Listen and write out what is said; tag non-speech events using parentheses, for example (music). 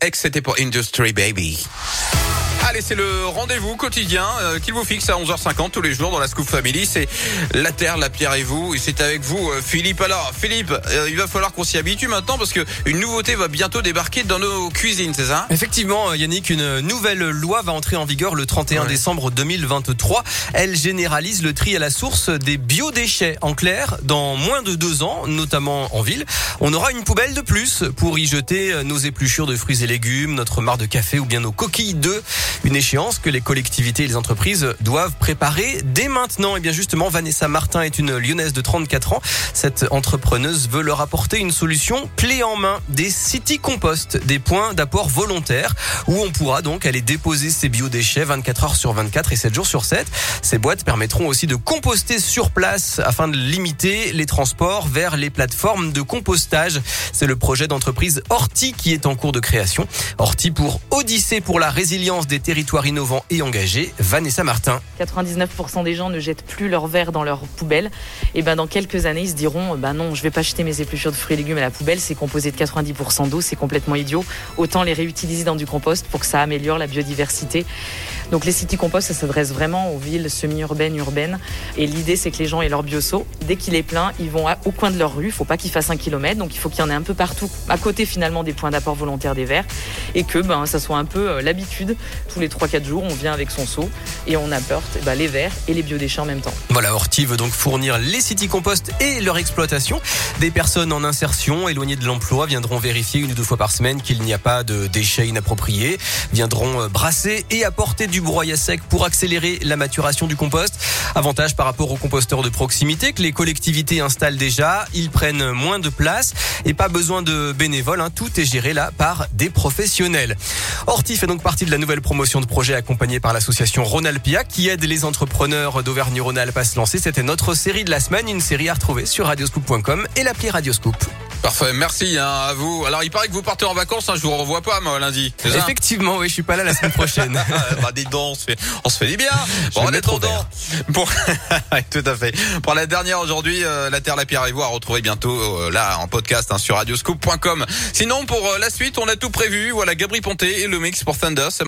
Ex, c'était pour Industry Baby. Allez, c'est le rendez-vous quotidien euh, qu'il vous fixe à 11h50 tous les jours dans la Scoop Family. C'est la Terre, la Pierre et vous. Et c'est avec vous, euh, Philippe. Alors, Philippe, euh, il va falloir qu'on s'y habitue maintenant parce que une nouveauté va bientôt débarquer dans nos cuisines, c'est ça? Effectivement, Yannick, une nouvelle loi va entrer en vigueur le 31 Ouais. décembre 2023. Elle généralise le tri à la source des biodéchets. En clair, dans moins de deux ans, notamment en ville, on aura une poubelle de plus pour y jeter nos épluchures de fruits et légumes, notre marc de café ou bien nos coquilles d'œufs. Une échéance que les collectivités et les entreprises doivent préparer dès maintenant. Et bien justement, Vanessa Martin est une lyonnaise de 34 ans. Cette entrepreneuse veut leur apporter une solution clé en main, des city compost, des points d'apport volontaires où on pourra donc aller déposer ses biodéchets 24 heures sur 24 et 7 jours sur 7. Ces boîtes permettront aussi de composter sur place afin de limiter les transports vers les plateformes de compostage. C'est le projet d'entreprise Horti qui est en cours de création. Horti pour Odyssée pour la résilience des territoires innovants et engagés. Vanessa Martin. 99% des gens ne jettent plus leurs verres dans leur poubelle. Et ben dans quelques années, ils se diront ben non, je vais pas jeter mes épluchures de fruits et légumes à la poubelle, c'est composé de 90% d'eau, c'est complètement idiot. Autant les réutiliser dans du compost pour que ça améliore la biodiversité. Donc les city compost, ça s'adresse vraiment aux villes semi-urbaines, urbaines. Et l'idée, c'est que les gens aient leur bioseau. Dès qu'il est plein, ils vont au coin de leur rue. Il faut pas qu'ils fassent un kilomètre, donc il faut qu'il y en ait un peu partout, à côté finalement des points d'apport volontaire des verres, et que ben ça soit un peu euh, l'habitude. Tous les 3-4 jours, on vient avec son seau et on apporte ben, les verres et les biodéchets en même temps. Voilà, Horti veut donc fournir les city compost et leur exploitation. Des personnes en insertion, éloignées de l'emploi, viendront vérifier une ou deux fois par semaine qu'il n'y a pas de déchets inappropriés, viendront euh, brasser et apporter du broyat sec pour accélérer la maturation du compost. Avantage par rapport aux composteurs de proximité que les collectivités installent déjà, ils prennent moins de place et pas besoin de bénévoles, hein. tout est géré là par des professionnels. Horti fait donc partie de la nouvelle promotion de projet accompagnée par l'association Rhône-Alpia qui aide les entrepreneurs d'Auvergne-Rhône-Alpes à se lancer. C'était notre série de la semaine, une série à retrouver sur radioscoop.com et l'appli Radioscoop. Parfait, merci hein, à vous. Alors, il paraît que vous partez en vacances, hein, je vous revois pas, moi, lundi. Effectivement, oui, je suis pas là la semaine prochaine. (laughs) Ah, bah dis donc, on se fait, on se fait du bien. Bon, mettre au attendant, pour (laughs) tout à fait. Pour la dernière aujourd'hui, euh, la Terre, la Pierre et vous à retrouver bientôt euh, là en podcast hein, sur radioscoop.com. Sinon, pour euh, la suite, on a tout prévu. Voilà, Gabri Ponté et le mix pour Thunder.